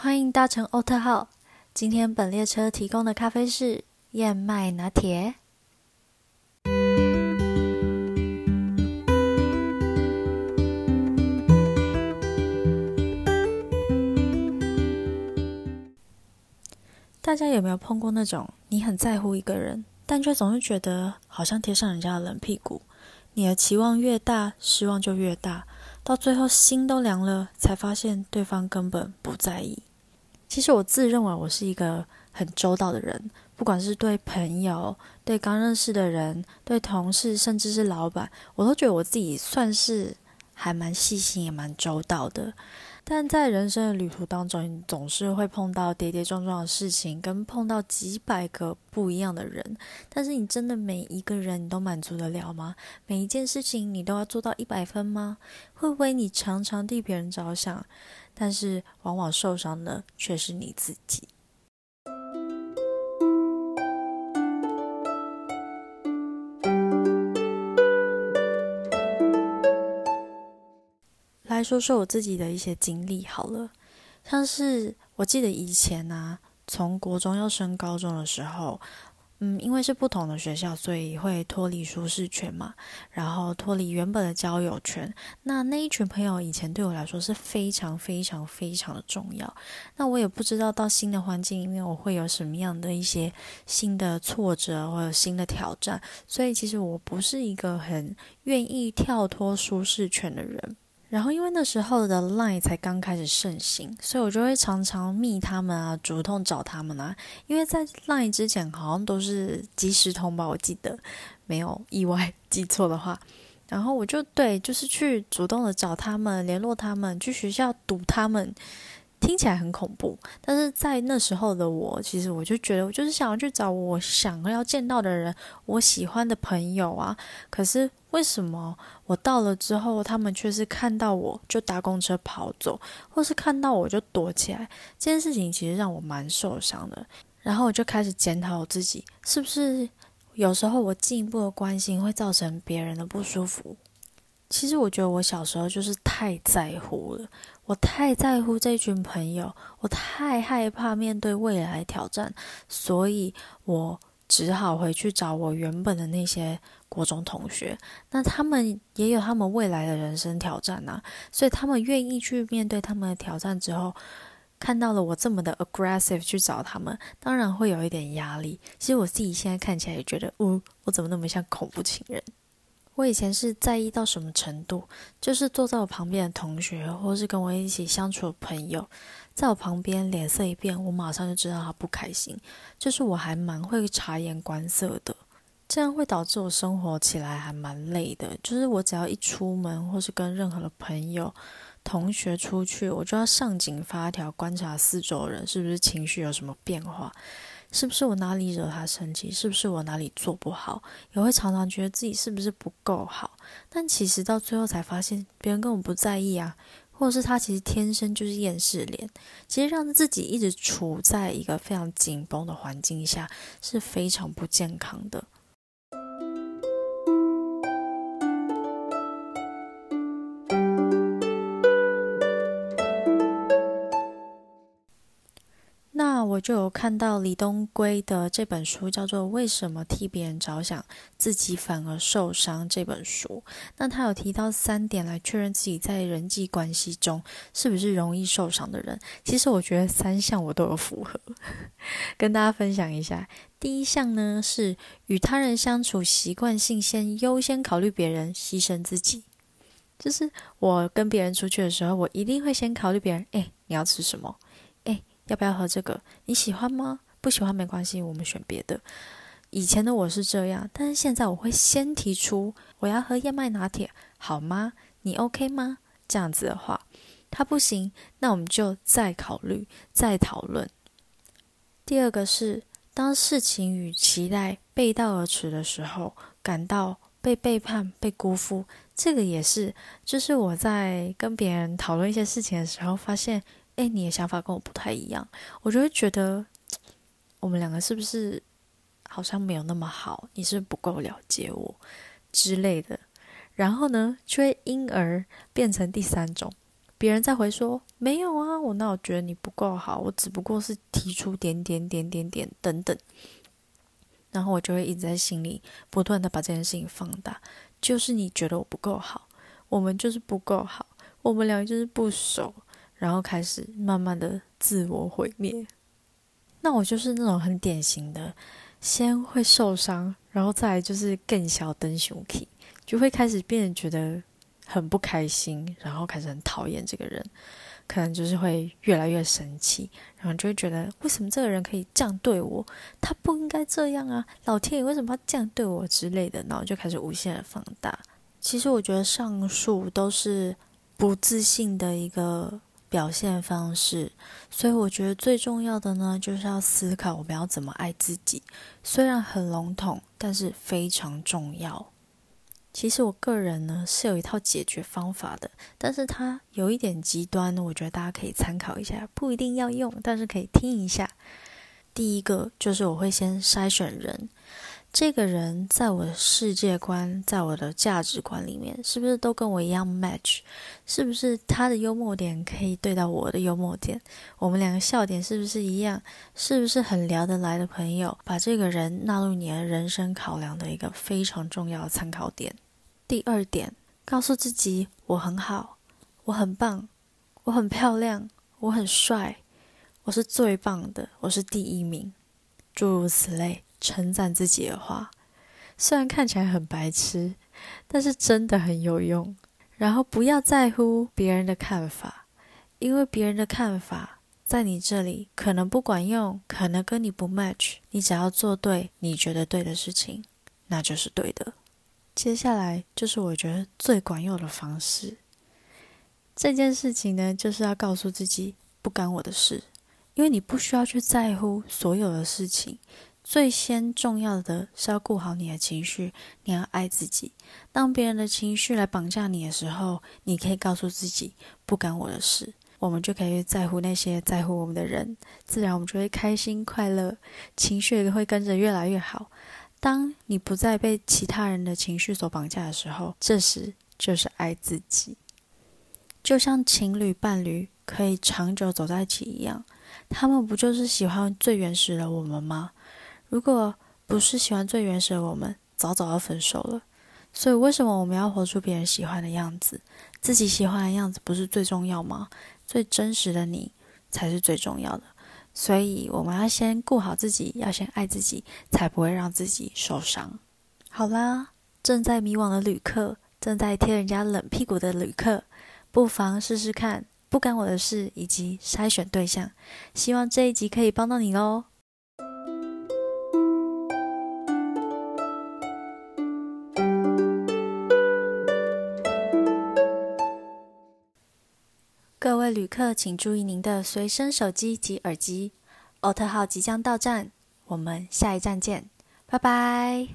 欢迎搭乘欧特号。今天本列车提供的咖啡是燕麦拿铁。大家有没有碰过那种你很在乎一个人，但却总是觉得好像贴上人家的冷屁股？你的期望越大，失望就越大，到最后心都凉了，才发现对方根本不在意。其实我自认为我是一个很周到的人，不管是对朋友、对刚认识的人、对同事，甚至是老板，我都觉得我自己算是还蛮细心，也蛮周到的。但在人生的旅途当中，你总是会碰到跌跌撞撞的事情，跟碰到几百个不一样的人。但是你真的每一个人你都满足得了吗？每一件事情你都要做到一百分吗？会不会你常常替别人着想，但是往往受伤的却是你自己？来说说我自己的一些经历好了，像是我记得以前呢，从国中要升高中的时候，嗯，因为是不同的学校，所以会脱离舒适圈嘛，然后脱离原本的交友圈。那那一群朋友以前对我来说是非常非常非常的重要。那我也不知道到新的环境里面我会有什么样的一些新的挫折或者新的挑战，所以其实我不是一个很愿意跳脱舒适圈的人。然后，因为那时候的 Line 才刚开始盛行，所以我就会常常密他们啊，主动找他们啊。因为在 Line 之前好像都是即时通吧，我记得没有意外记错的话。然后我就对，就是去主动的找他们，联络他们，去学校堵他们。听起来很恐怖，但是在那时候的我，其实我就觉得，我就是想要去找我想要见到的人，我喜欢的朋友啊。可是为什么我到了之后，他们却是看到我就搭公车跑走，或是看到我就躲起来？这件事情其实让我蛮受伤的。然后我就开始检讨我自己，是不是有时候我进一步的关心会造成别人的不舒服？其实我觉得我小时候就是太在乎了。我太在乎这群朋友，我太害怕面对未来挑战，所以我只好回去找我原本的那些国中同学。那他们也有他们未来的人生挑战呐，所以他们愿意去面对他们的挑战之后，看到了我这么的 aggressive 去找他们，当然会有一点压力。其实我自己现在看起来也觉得，呜，我怎么那么像恐怖情人？我以前是在意到什么程度？就是坐在我旁边的同学，或是跟我一起相处的朋友，在我旁边脸色一变，我马上就知道他不开心。就是我还蛮会察言观色的，这样会导致我生活起来还蛮累的。就是我只要一出门，或是跟任何的朋友、同学出去，我就要上紧发条，观察四周人是不是情绪有什么变化。是不是我哪里惹他生气？是不是我哪里做不好？也会常常觉得自己是不是不够好？但其实到最后才发现，别人根本不在意啊，或者是他其实天生就是厌世脸。其实让自己一直处在一个非常紧绷的环境下是非常不健康的。我就有看到李东圭的这本书，叫做《为什么替别人着想，自己反而受伤》这本书。那他有提到三点来确认自己在人际关系中是不是容易受伤的人。其实我觉得三项我都有符合，跟大家分享一下。第一项呢是与他人相处习惯性先优先考虑别人，牺牲自己。就是我跟别人出去的时候，我一定会先考虑别人。哎，你要吃什么？要不要喝这个？你喜欢吗？不喜欢没关系，我们选别的。以前的我是这样，但是现在我会先提出我要喝燕麦拿铁，好吗？你 OK 吗？这样子的话，他不行，那我们就再考虑、再讨论。第二个是，当事情与期待背道而驰的时候，感到被背叛、被辜负，这个也是，就是我在跟别人讨论一些事情的时候发现。哎，你的想法跟我不太一样，我就会觉得我们两个是不是好像没有那么好？你是不够了解我之类的，然后呢，就会因而变成第三种，别人再回说没有啊，我那我觉得你不够好，我只不过是提出点点点点点等等，然后我就会一直在心里不断的把这件事情放大，就是你觉得我不够好，我们就是不够好，我们两个就是不熟，然后开始慢慢的自我毁灭。那我就是那种很典型的，先会受伤，然后再来就是更小灯熊 k，，就会开始变得觉得。很不开心，然后开始很讨厌这个人，可能就是会越来越生气，然后就会觉得为什么这个人可以这样对我？他不应该这样啊！老天爷为什么要这样对我之类的？然后就开始无限的放大。其实我觉得上述都是不自信的一个表现方式，所以我觉得最重要的呢，就是要思考我们要怎么爱自己。虽然很笼统，但是非常重要。其实我个人呢是有一套解决方法的，但是它有一点极端，我觉得大家可以参考一下，不一定要用，但是可以听一下。第一个就是我会先筛选人，这个人在我的世界观、在我的价值观里面，是不是都跟我一样 match？是不是他的幽默点可以对到我的幽默点？我们两个笑点是不是一样？是不是很聊得来的朋友？把这个人纳入你的人生考量的一个非常重要的参考点。第二点，告诉自己我很好，我很棒，我很漂亮，我很帅，我是最棒的，我是第一名，诸如此类称赞自己的话，虽然看起来很白痴，但是真的很有用。然后不要在乎别人的看法，因为别人的看法在你这里可能不管用，可能跟你不 match。你只要做对你觉得对的事情，那就是对的。接下来就是我觉得最管用的方式。这件事情呢，就是要告诉自己不干我的事，因为你不需要去在乎所有的事情。最先重要的是要顾好你的情绪，你要爱自己。当别人的情绪来绑架你的时候，你可以告诉自己不干我的事，我们就可以在乎那些在乎我们的人，自然我们就会开心快乐，情绪也会跟着越来越好。当你不再被其他人的情绪所绑架的时候，这时就是爱自己。就像情侣伴侣可以长久走在一起一样，他们不就是喜欢最原始的我们吗？如果不是喜欢最原始的我们，早早要分手了。所以，为什么我们要活出别人喜欢的样子？自己喜欢的样子不是最重要吗？最真实的你才是最重要的。所以我们要先顾好自己，要先爱自己，才不会让自己受伤。好啦，正在迷惘的旅客，正在贴人家冷屁股的旅客，不妨试试看不干我的事，以及筛选对象。希望这一集可以帮到你喽。各位旅客，请注意您的随身手机及耳机，奥特号即将到站，我们下一站见，拜拜。